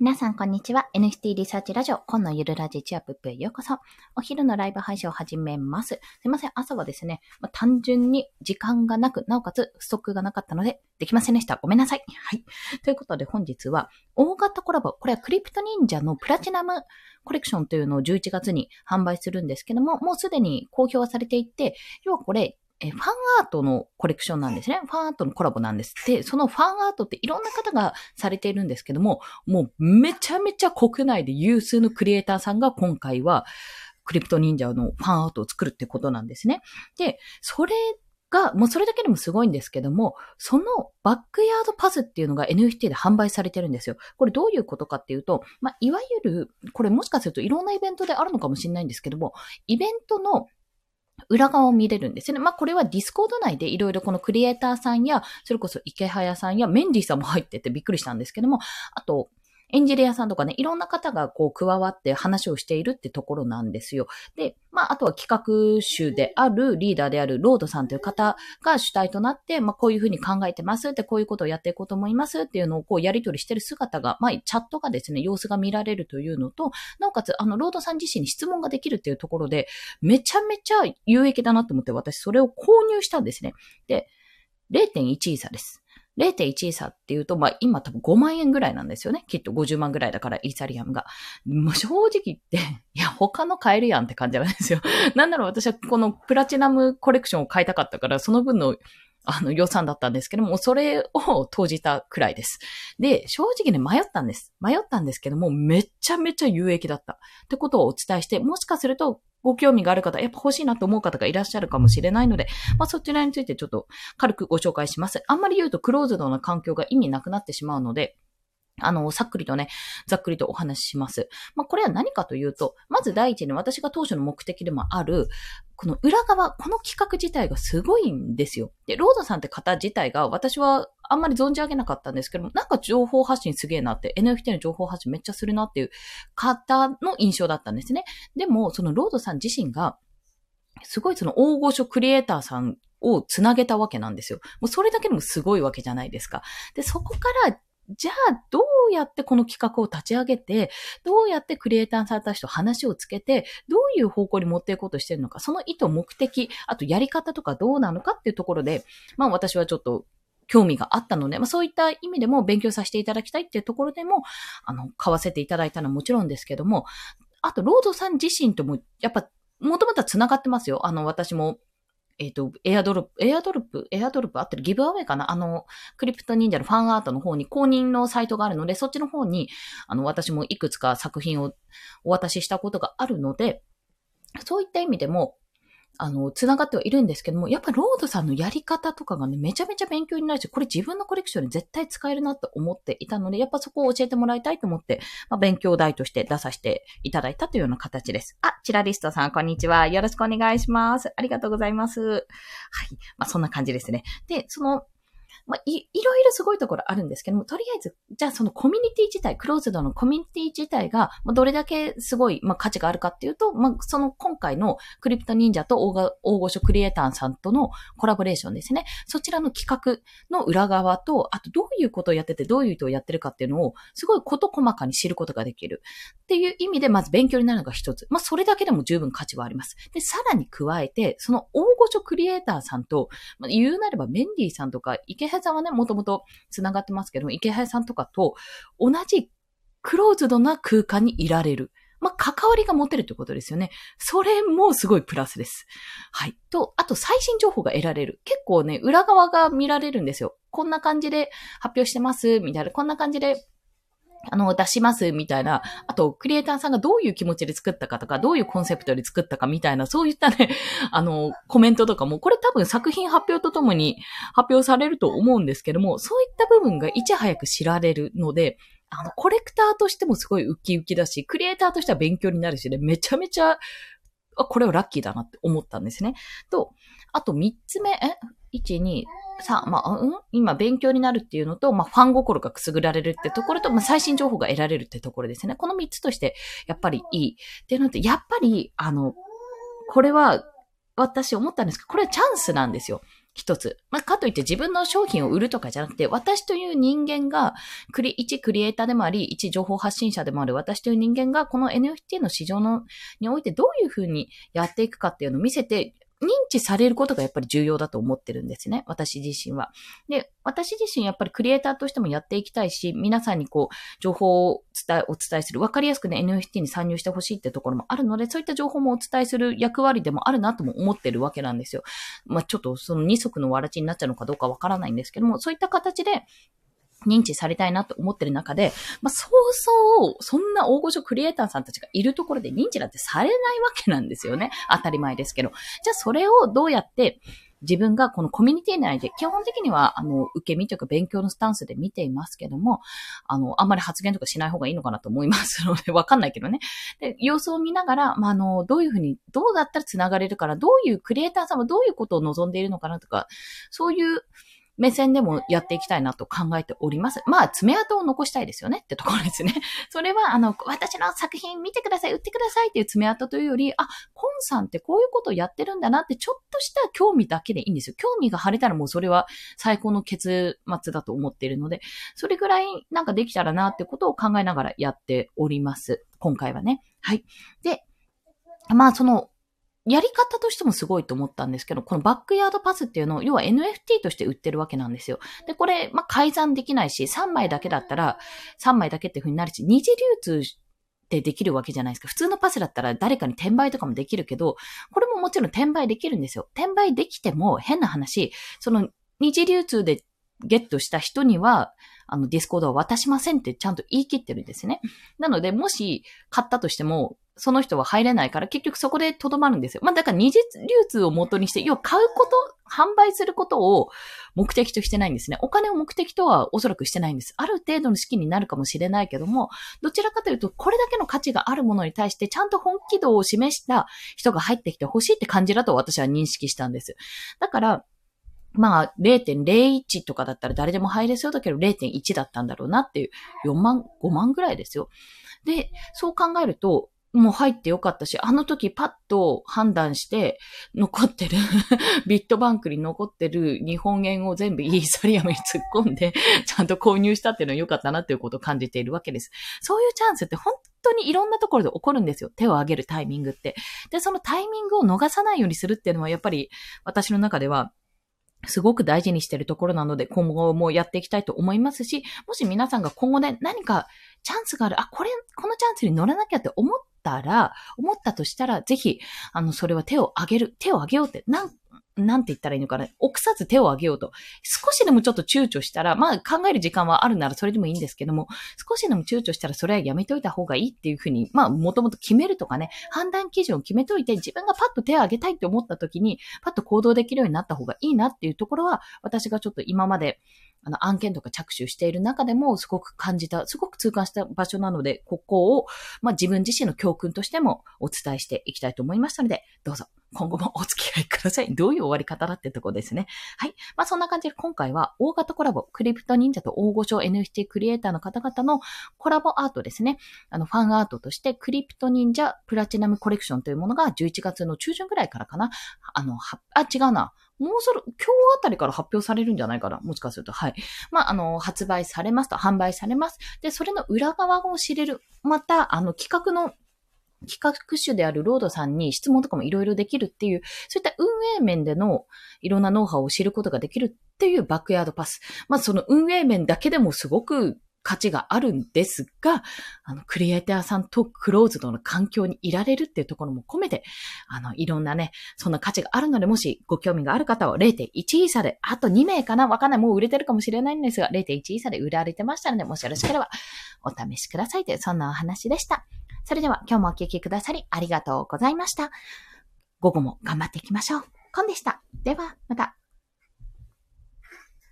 皆さん、こんにちは。NFT リサーチラジオ、今のゆるラジチアップへようこそ。お昼のライブ配信を始めます。すいません、朝はですね、まあ、単純に時間がなく、なおかつストックがなかったので、できませんでした。ごめんなさい。はい。ということで本日は、大型コラボ、これはクリプト忍者のプラチナムコレクションというのを11月に販売するんですけども、もうすでに公表はされていて、要はこれ、え、ファンアートのコレクションなんですね。ファンアートのコラボなんです。で、そのファンアートっていろんな方がされているんですけども、もうめちゃめちゃ国内で有数のクリエイターさんが今回は、 CryptoNinja のファンアートを作るってことなんですね。で、それが、もうそれだけでもすごいんですけども、そのバックヤードパスっていうのが NFT で販売されてるんですよ。これどういうことかっていうと、まあ、いわゆる、これもしかするといろんなイベントであるのかもしれないんですけども、イベントの裏側を見れるんですよね。まあ、これは Discord 内でいろいろこのクリエイターさんや、それこそイケハヤさんやメンディーさんも入っててびっくりしたんですけども、あと、エンジニアさんとかね、いろんな方がこう加わって話をしているってところなんですよ。で、まあ、あとは企画集であるリーダーであるロードさんという方が主体となって、まあ、こういうふうに考えてますって、こういうことをやっていこうと思いますっていうのをこうやり取りしてる姿が、まあ、チャットがですね、様子が見られるというのと、なおかつ、あの、ロードさん自身に質問ができるっていうところで、めちゃめちゃ有益だなと思って私それを購入したんですね。で、0.1イーサです。0.1イーサっていうと、まあ今多分5万円ぐらいなんですよね。きっと50万ぐらいだから、イーサリアムが。もう正直言って、いや、他の買えるやんって感じなんですよ。なんだろう、私はこのプラチナムコレクションを買いたかったから、その分のあの予算だったんですけども、それを投じたくらいです。で、正直ね、迷ったんです。迷ったんですけども、めちゃめちゃ有益だった。ってことをお伝えして、もしかすると、ご興味がある方、やっぱ欲しいなと思う方がいらっしゃるかもしれないので、まあそちらについてちょっと軽くご紹介します。あんまり言うとクローズドな環境が意味なくなってしまうので、あの、さっくりとね、ざっくりとお話しします。まあ、これは何かというと、まず第一に私が当初の目的でもある、この裏側、この企画自体がすごいんですよ。で、ロードさんって方自体が私はあんまり存じ上げなかったんですけども、なんか情報発信すげえなって、NFT の情報発信めっちゃするなっていう方の印象だったんですね。でも、そのロードさん自身が、すごいその大御所クリエイターさんをつなげたわけなんですよ。もうそれだけでもすごいわけじゃないですか。で、そこからじゃあ、どうやってこの企画を立ち上げて、どうやってクリエイターさんたちと話をつけて、どういう方向に持っていこうとしてるのか、その意図、目的、あとやり方とかどうなのかっていうところで、まあ私はちょっと興味があったので、まあそういった意味でも勉強させていただきたいっていうところでも、あの、買わせていただいたのはもちろんですけども、あと、ロードさん自身とも、やっぱ、もともとは繋がってますよ。あの、私もえっ、ー、と、エアドロップ、エアドロップ、エアドロップあってる？ギブアウェイかな？あの、 CryptoNinja のファンアートの方に公認のサイトがあるので、そっちの方に、あの、私もいくつか作品をお渡ししたことがあるので、そういった意味でも、あの、繋がってはいるんですけども、やっぱロードさんのやり方とかがね、めちゃめちゃ勉強になるし、これ自分のコレクションに絶対使えるなと思っていたので、やっぱそこを教えてもらいたいと思って、まあ、勉強代として出させていただいたというような形です。あ、チラリストさん、こんにちは。よろしくお願いします。ありがとうございます。はい。まあ、そんな感じですね。で、その、まあ、い、いろいろすごいところあるんですけども、とりあえず、じゃあそのコミュニティ自体、クローズドのコミュニティ自体が、まあ、どれだけすごい、まあ、価値があるかっていうと、まあ、その今回のクリプト忍者と大御所クリエイターさんとのコラボレーションですね。そちらの企画の裏側と、あとどういうことをやってて、どういう人をやってるかっていうのを、すごい事細かに知ることができる。っていう意味で、まず勉強になるのが一つ。まあ、それだけでも十分価値はあります。で、さらに加えて、その大御所クリエイターさんと、まあ、言うなればメンディーさんとか、池原さんはね、もともと繋がってますけども、池原さんとかと同じクローズドな空間にいられる。まあ、関わりが持てるということですよね。それもすごいプラスです。はい。と、あと最新情報が得られる。結構ね、裏側が見られるんですよ。こんな感じで発表してます、みたいな。こんな感じであの、出しますみたいな、あと、クリエイターさんがどういう気持ちで作ったかとか、どういうコンセプトで作ったかみたいな、そういったね、あの、コメントとかも、これ多分作品発表とともに発表されると思うんですけども、そういった部分がいち早く知られるので、あの、コレクターとしてもすごいウキウキだし、クリエイターとしては勉強になるしね、めちゃめちゃ、これはラッキーだなって思ったんですね。と、あと三つ目、え ?1、2、さあ、まあ、うん？今勉強になるっていうのと、まあ、ファン心がくすぐられるってところと、まあ、最新情報が得られるってところですね。この3つとして、やっぱりいい。っていうのって、やっぱり、あの、これは、私思ったんですけど、これはチャンスなんですよ。一つ。まあ、かといって自分の商品を売るとかじゃなくて、私という人間が、クリ、一クリエイターでもあり、一情報発信者でもある私という人間が、この NFT の市場の、においてどういうふうにやっていくかっていうのを見せて、認知されることがやっぱり重要だと思ってるんですね。私自身は。で、私自身やっぱりクリエイターとしてもやっていきたいし、皆さんにこう、情報を伝え、お伝えする。わかりやすくね、NFT に参入してほしいってところもあるので、そういった情報もお伝えする役割でもあるなとも思ってるわけなんですよ。まあ、ちょっとその二足のわらちになっちゃうのかどうかわからないんですけども、そういった形で、認知されたいなと思ってる中で、まあ、そうそう、そんな大御所クリエイターさんたちがいるところで認知なんてされないわけなんですよね。当たり前ですけど。じゃあそれをどうやって自分がこのコミュニティ内で、基本的には、あの、受け身というか勉強のスタンスで見ていますけども、あの、あんまり発言とかしない方がいいのかなと思いますので、わかんないけどね。で、様子を見ながら、まあ、あの、どういうふうに、どうだったら繋がれるから、どういうクリエイターさんはどういうことを望んでいるのかなとか、そういう、目線でもやっていきたいなと考えております。まあ、爪痕を残したいですよねってところですね。それは、あの、私の作品見てください、売ってくださいっていう爪痕というより、あ、コンさんってこういうことをやってるんだなってちょっとした興味だけでいいんですよ。興味が晴れたらもうそれは最高の結末だと思っているので、それぐらいなんかできたらなってことを考えながらやっております。今回はね。はい。で、まあ、その、やり方としてもすごいと思ったんですけど、このバックヤードパスっていうのを、要は NFT として売ってるわけなんですよ。で、これ、まあ、改ざんできないし、3枚だけだったら、3枚だけっていう風になるし、二次流通ってできるわけじゃないですか。普通のパスだったら誰かに転売とかもできるけど、これももちろん転売できるんですよ。転売できても変な話、その二次流通でゲットした人には、あの、 Discord は渡しませんってちゃんと言い切ってるんですね。なので、もし買ったとしても、その人は入れないから結局そこでとどまるんですよ。まあだから二次流通を元にして、要は買うこと、販売することを目的としてないんですね。お金を目的とはおそらくしてないんです。ある程度の資金になるかもしれないけども、どちらかというと、これだけの価値があるものに対してちゃんと本気度を示した人が入ってきてほしいって感じだと私は認識したんです。だから、まあ、0.01とかだったら誰でも入れそうだけど0.1だったんだろうなっていう4万、5万ぐらいですよ。で、そう考えると、もう入ってよかったし、あの時パッと判断して、残ってる ビットバンクに残ってる日本円を全部イーサリアムに突っ込んで、ちゃんと購入したっていうのは良かったなっていうことを感じているわけです。そういうチャンスって本当にいろんなところで起こるんですよ。手を挙げるタイミングって。で、そのタイミングを逃さないようにするっていうのは、やっぱり私の中では、すごく大事にしているところなので、今後もやっていきたいと思いますし、もし皆さんが今後で何かチャンスがある、あ、これ、このチャンスに乗らなきゃって思ったら、思ったとしたら、ぜひ、あの、それは手を挙げる、手を挙げようって、なん、なんて言ったらいいのかな。臆さず手を挙げようと。少しでもちょっと躊躇したら、まあ考える時間はあるならそれでもいいんですけども、少しでも躊躇したらそれはやめといた方がいいっていうふうに、まあもともと決めるとかね、判断基準を決めといて、自分がパッと手を挙げたいって思った時に、パッと行動できるようになった方がいいなっていうところは、私がちょっと今まで、あの、案件とか着手している中でもすごく感じた、すごく痛感した場所なので、ここを、まあ自分自身の教訓としてもお伝えしていきたいと思いましたので、どうぞ今後もお付き合いください。どういう終わり方だってとこですね。はい。まあそんな感じで今回は大型コラボ、クリプト忍者と大御所 NFT クリエイターの方々のコラボアートですね。あの、ファンアートとしてクリプト忍者プラチナムコレクションというものが11月の中旬ぐらいからかな。あの、は、あ、違うな。もうそろ、今日あたりから発表されるんじゃないかな？もしかすると。はい。まあ、あの、発売されますと、販売されます。で、それの裏側を知れる。また、あの、企画の企画主であるロードさんに質問とかもいろいろできるっていう、そういった運営面でのいろんなノウハウを知ることができるっていうバックヤードパス。まあその運営面だけでもすごく価値があるんですが、あの、クリエイターさんとクローズドの環境にいられるっていうところも込めて、あの、いろんなね、そんな価値があるので、もしご興味がある方は0.1イーサで、あと2名かなわかんない。もう売れてるかもしれないんですが、0.1イーサで売られてましたので、もしよろしければお試しくださいという、そんなお話でした。それでは今日もお聴きくださりありがとうございました。午後も頑張っていきましょう。コンでした。では、また。